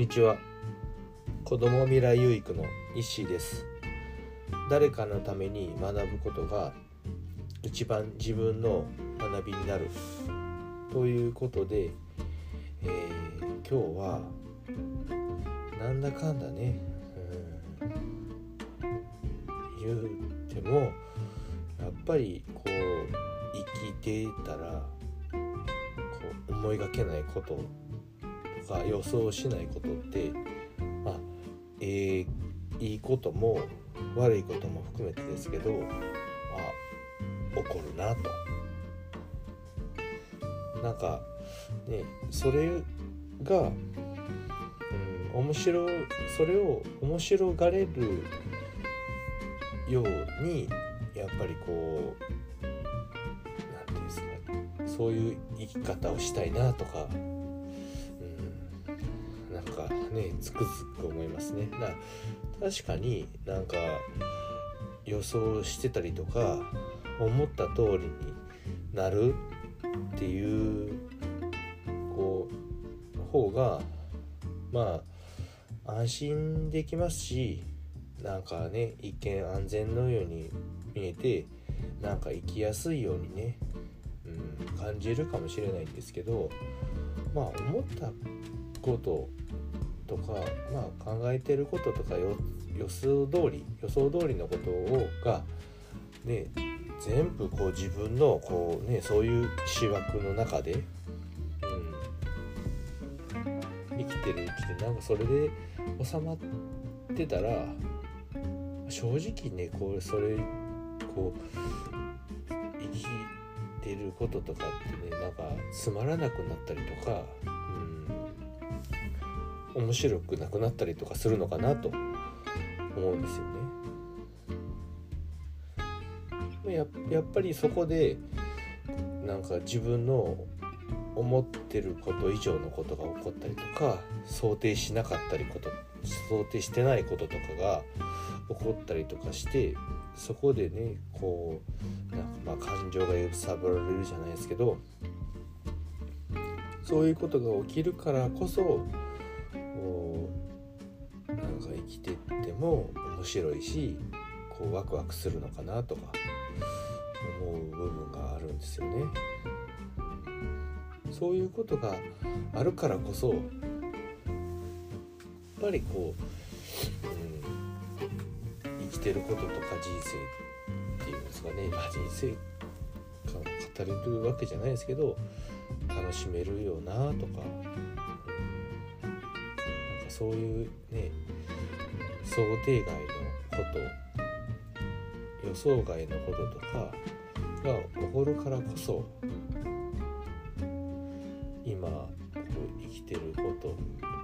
にちは。子ども未来有育の石井です。誰かのために学ぶことが一番自分の学びになる。ということで、えー、今日はなんだかんだね、うん、言うてもやっぱりこう生きてたらこう思いがけないことか予想しないことってまあえー、いいことも悪いことも含めてですけど、まあ、起こるなと。なんかねそれが、うん、面白それを面白がれるようにやっぱりこう何て言うんですかねそういう生き方をしたいなとか、なんかねつくづく思いますね。だ確かになんか予想してたりとか思った通りになるっていうこう方がまあ安心できますしなんかね一見安全のように見えてなんか生きやすいようにね、うん、感じるかもしれないんですけどまあ思ったこととか、まあ、考えてることとか予想通り予想通りのことをがね全部こう自分のこうねそういう思惑の中で、うん、生きてるうちでなんかそれで収まってたら正直ねこうそれこう生きてることとかってねなんかつまらなくなったりとか、面白くなくなったりとかするのかなと思うんですよね。ややっぱりそこでなんか自分の思ってること以上のことが起こったりとか想定しなかったりこと想定してないこととかが起こったりとかしてそこでねこうなんかまあ感情が揺さぶられるじゃないですけどそういうことが起きるからこそてっても面白いしこうワクワクするのかなとか思う部分があるんですよね。そういうことがあるからこそやっぱりこう、うん、生きてることとか人生っていうんですかね、まあ、人生観を語れるわけじゃないですけど楽しめるよなとか、うん、なんかそういうね想定外のこと予想外のこととかが起こるからこそ今生きてることと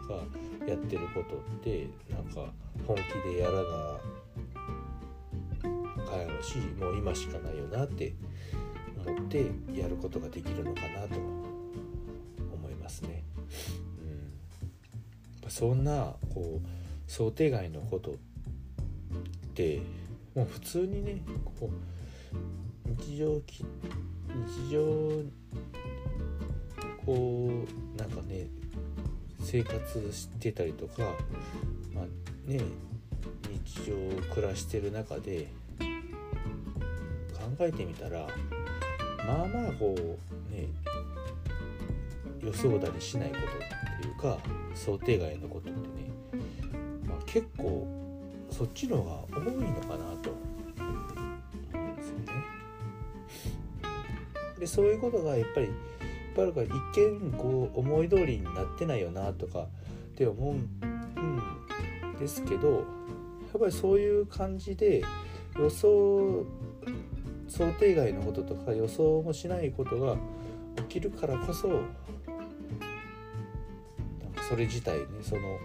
かやってることってなんか本気でやらなかやろしもう今しかないよなって思ってやることができるのかなと思いますね。うん、そんなこう想定外のことってもう普通にねこう日常き日常こうなんかね生活してたりとかまあね日常暮らしてる中で考えてみたらまあまあこうね予想だにしないことっていうか想定外のことっ、結構そっちの方が多いのかなと。思うんでそういうことがやっぱりいっぱいあるか一見こう思い通りになってないよなとかって思うんですけどやっぱりそういう感じで予想想定外のこととか予想もしないことが起きるからこそなんかそれ自体ねその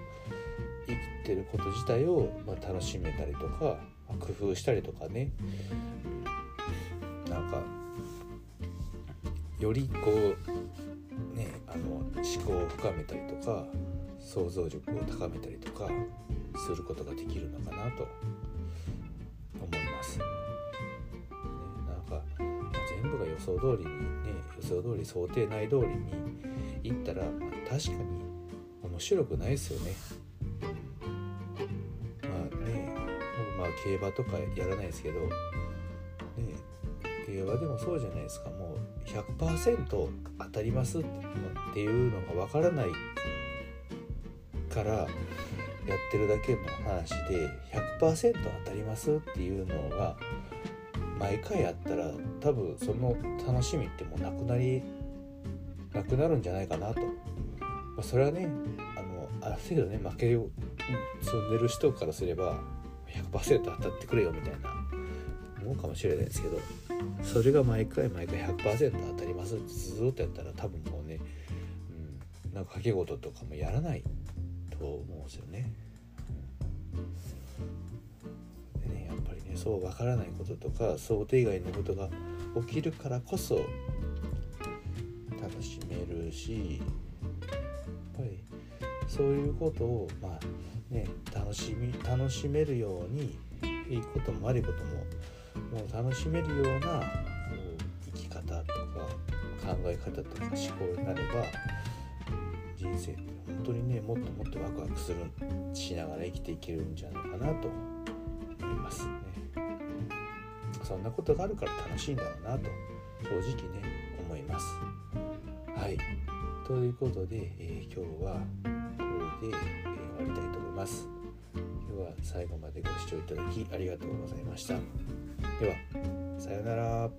生きてること自体を、まあ、楽しめたりとか、まあ、工夫したりとかねなんかよりこうねあの思考を深めたりとか想像力を高めたりとかすることができるのかなと思います。ね、なんか、まあ、全部が予想通りにね予想通り想定内通りにいったら、まあ、確かに面白くないですよね。まあ競馬とかやらないですけど、ね、競馬でもそうじゃないですか。もう100%当たりますっていうのが分からないからやってるだけの話で100%当たりますっていうのが毎回やったら多分その楽しみってもうなくなりなくなるんじゃないかなと、まあ、それはねあのある程度ね負けを積んでる人からすれば100%当たってくれよみたいな。思うかもしれないですけど。それが毎回毎回100%当たりますってずっとやったら多分もうね、うん、なんか掛け事とかもやらないと思うんですよね。でねやっぱりねそう分からないこととか想定外のことが起きるからこそ楽しめるしやっぱりそういうことをまあね楽しみ楽しめるようにいいことも悪いことももう楽しめるようなこう生き方とか考え方とか思考になれば人生って本当にねもっともっとワクワクするしながら生きていけるんじゃないかなと思いますね。そんなことがあるから楽しいんだろうなと正直ね思います。はいということで、えー、今日はこれで、ます。今日は最後までご視聴いただきありがとうございました。ではさようなら。